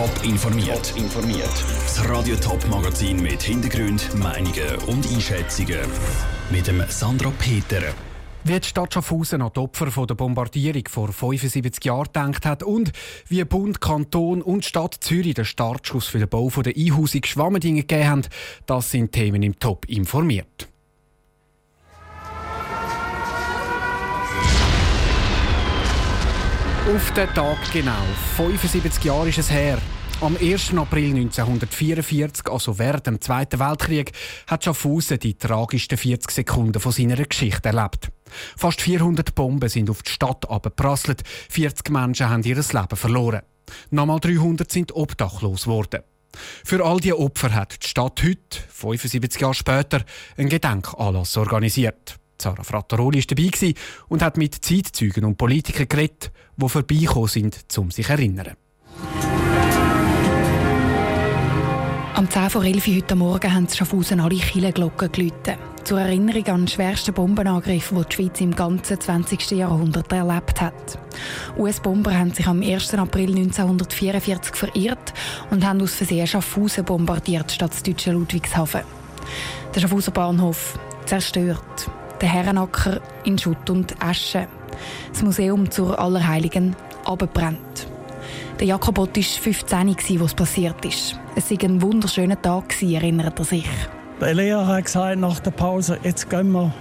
Top informiert. informiert. Das Radio Top Magazin mit Hintergrund, Meinungen und Einschätzungen mit dem Sandra Peter. Wie die Stadt Schaffhausen an die Opfer der Bombardierung vor 75 Jahren gedacht hat und wie Bund, Kanton und Stadt Zürich den Startschuss für den Bau der Einhausung Schwammendingen gegeben haben, das sind Themen im Top informiert. Auf den Tag genau, 75 Jahre ist es her. Am 1. April 1944, also während dem Zweiten Weltkrieg, hat Schaffhausen die tragischsten 40 Sekunden von seiner Geschichte erlebt. Fast 400 Bomben sind auf die Stadt abgeprasselt, 40 Menschen haben ihr Leben verloren. Nochmal 300 sind obdachlos geworden. Für all diese Opfer hat die Stadt heute, 75 Jahre später, einen Gedenkanlass organisiert. Sarah Frattaroli war dabei und hat mit Zeitzeugen und Politikern geredet, die vorbeigekommen sind, um sich zu erinnern. Am 10 vor 11 heute Morgen haben die Schaffhausen alle Kirchenglocken geläutet. Zur Erinnerung an den schwersten Bombenangriff, den die Schweiz im ganzen 20. Jahrhundert erlebt hat. US-Bomber haben sich am 1. April 1944 verirrt und haben aus Versehen Schaffhausen bombardiert statt das deutsche Ludwigshafen. Der Schaffhauser Bahnhof zerstört der Herrenacker in Schutt und Asche. Das Museum zur Allerheiligen abgebrannt. Der Jakobot war 15, als es passiert ist. Es war ein wunderschöner Tag, erinnert er sich. Der Lehrer hat gesagt nach der Pause, jetzt gehen wir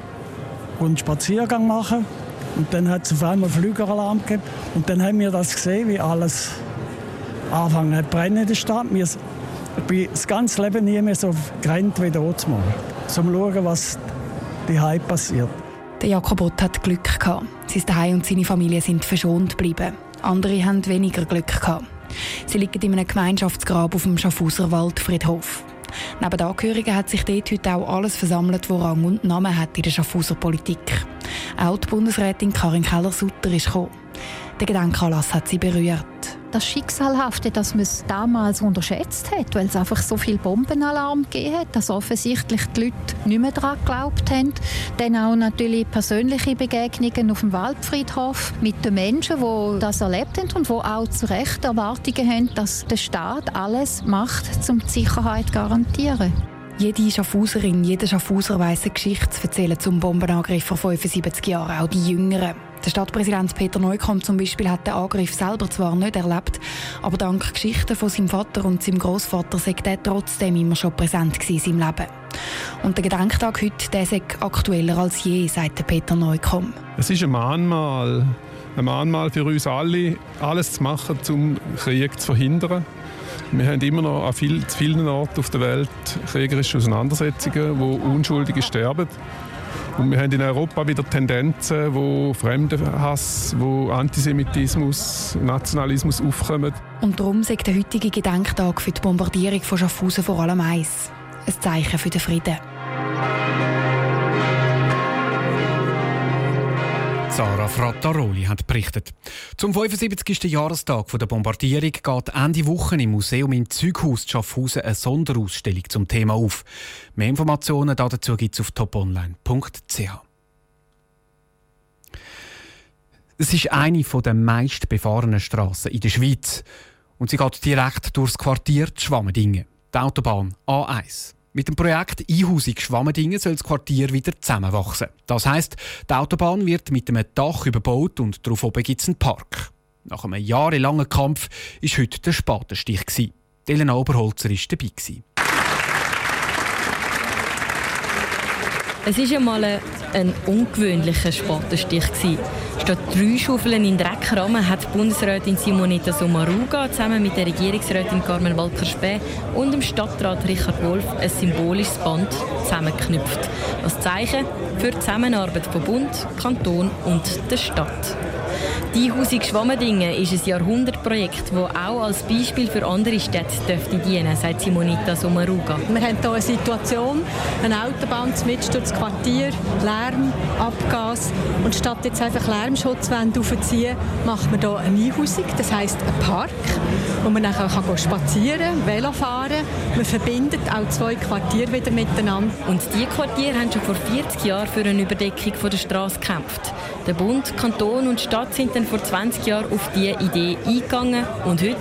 einen Spaziergang machen. Und dann hat es auf einmal Flügeralarm gegeben. Und dann haben wir das gesehen, wie alles anfangen zu brennen in der Stadt. Wir, ich bin das ganze Leben nie mehr so gerannt wie dort. Um zu schauen, was daheim passiert. Der Jakob Ott hat Glück gehabt. Sein Zuhause und seine Familie sind verschont geblieben. Andere haben weniger Glück gehabt. Sie liegen in einem Gemeinschaftsgrab auf dem Schaffhauser Waldfriedhof. Neben den Angehörigen hat sich dort heute auch alles versammelt, was Rang und Namen hat in der Schaffhauser Politik. Auch die Bundesrätin Karin Keller-Sutter ist gekommen. Der Gedankenanlass hat sie berührt das Schicksalhafte, dass man es damals unterschätzt hat, weil es einfach so viel Bombenalarm gegeben hat, dass offensichtlich die Leute nicht mehr daran geglaubt haben. Dann auch natürlich persönliche Begegnungen auf dem Waldfriedhof mit den Menschen, die das erlebt haben und die auch zu Recht Erwartungen haben, dass der Staat alles macht, um die Sicherheit zu garantieren. Jede Schaffhauserin, jeder Schaffhauser weiss eine Geschichte zu erzählen zum Bombenangriff vor 75 Jahren, auch die Jüngeren. Der Stadtpräsident Peter Neukomm zum Beispiel hat den Angriff selber zwar nicht erlebt, aber dank Geschichten von seinem Vater und seinem Großvater sei er trotzdem immer schon präsent in seinem Leben. Und der Gedenktag heute der sei aktueller als je, sagt Peter Neukomm. Es ist ein Mahnmal, ein Mahnmal für uns alle, alles zu machen, um Krieg zu verhindern. Wir haben immer noch an viel, vielen Orten auf der Welt kriegerische Auseinandersetzungen, wo Unschuldige sterben. Und wir haben in Europa wieder Tendenzen, wo Fremdenhass, wo Antisemitismus, Nationalismus aufkommen. Und darum sagt der heutige Gedenktag für die Bombardierung von Schaffhausen vor allem eins: ein Zeichen für den Frieden. Sarah Frattaroli hat berichtet. Zum 75. Jahrestag der Bombardierung geht Ende Woche im Museum im Zeughaus Schaffhausen eine Sonderausstellung zum Thema auf. Mehr Informationen dazu gibt es auf toponline.ch. Es ist eine der meist befahrenen Straßen in der Schweiz. Und sie geht direkt durchs Quartier Schwammendingen, die Autobahn A1. Mit dem Projekt Einhausung Schwammendingen soll das Quartier wieder zusammenwachsen. Das heisst, die Autobahn wird mit einem Dach überbaut und darauf oben gibt es einen Park. Nach einem jahrelangen Kampf war heute der Spatenstich. Elena Oberholzer war dabei. Es war einmal ein, ein ungewöhnlicher Spatenstich. Statt drei Schaufeln in Dreck rammen, hat Bundesrätin Simonetta Sommaruga zusammen mit der Regierungsrätin Carmen Walker-Späh und dem Stadtrat Richard Wolf ein symbolisches Band zusammengeknüpft. Als Zeichen für die Zusammenarbeit von Bund, Kanton und der Stadt. Die Hausig Schwammendingen ist ein Jahrhundertprojekt, das auch als Beispiel für andere Städte dürfte dienen, sagt Simonita Sommaruga. Wir haben hier eine Situation, eine Autobahn mitten durch das Quartier, Lärm, Abgas. Und statt jetzt einfach Lärmschutzwände aufzuziehen, macht man hier eine Einhausung, das heisst ein Park, wo man nachher kann spazieren, Velo fahren. Man verbindet auch zwei Quartiere wieder miteinander. Und diese Quartiere haben schon vor 40 Jahren für eine Überdeckung der Straße gekämpft. Der Bund, Kanton und Stadt Stadt sind dann vor 20 Jahren auf diese Idee eingegangen und heute,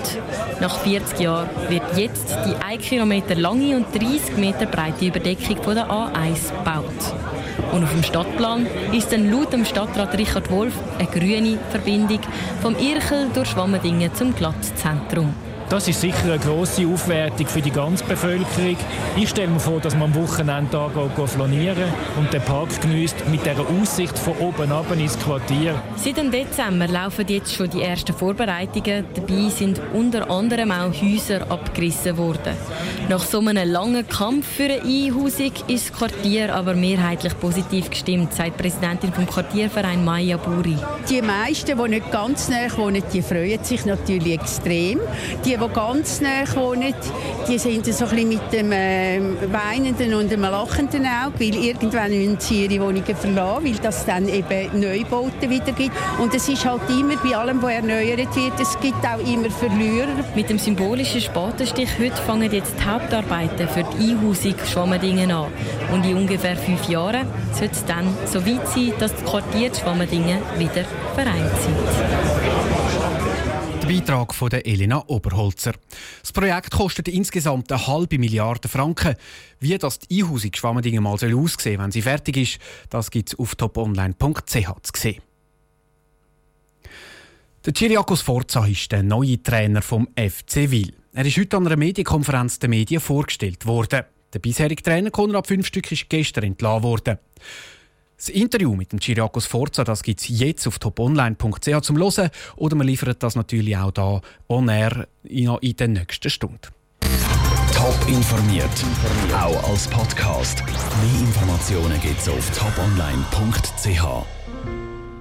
nach 40 Jahren, wird jetzt die 1 Kilometer lange und 30 Meter breite Überdeckung von der A1 gebaut. Und auf dem Stadtplan ist dann laut dem Stadtrat Richard Wolf eine grüne Verbindung vom Irchel durch Schwammendingen zum Glattzentrum. Das ist sicher eine grosse Aufwertung für die ganze Bevölkerung. Ich stelle mir vor, dass man am Wochenende da geht, flanieren und den Park genießt mit der Aussicht von oben ab ins Quartier. Seit dem Dezember laufen jetzt schon die ersten Vorbereitungen. Dabei sind unter anderem auch Häuser abgerissen worden. Nach so einem langen Kampf für eine Einhausung ist das Quartier aber mehrheitlich positiv gestimmt, sagt die Präsidentin vom Quartierverein Maya Buri. Die meisten, die nicht ganz nah wohnen, die freuen sich natürlich extrem. Die die ganz nah wohnen, die sind so ein mit dem äh, weinenden und dem lachenden Auge, weil irgendwann müssen sie ihre Wohnungen verlassen, weil das dann eben Neubauten wieder gibt. Und es ist halt immer bei allem, was erneuert wird, es gibt auch immer Verlierer. Mit dem symbolischen Spatenstich heute fangen jetzt die Hauptarbeiten für die Einhausung Schwammendingen an. Und in ungefähr fünf Jahren sollte es dann so weit sein, dass das Quartier Schwammendingen wieder vereint sind. Beitrag von der Elena Oberholzer. Das Projekt kostet insgesamt eine halbe Milliarde Franken. Wie das die Einhausung Schwammendingen mal aussehen soll, wenn sie fertig ist, das gibt es auf toponline.ch zu sehen. Der Chiriakos Forza ist der neue Trainer vom FC Wil. Er ist heute an einer Medienkonferenz der Medien vorgestellt worden. Der bisherige Trainer Konrad Fünfstück ist gestern entlassen worden. Das Interview mit dem Chiriakos Forza das gibt es jetzt auf toponline.ch zum Hören oder wir liefern das natürlich auch hier on air in, in der nächsten Stunde. Top informiert, auch als Podcast. Mehr Informationen gibt es auf toponline.ch.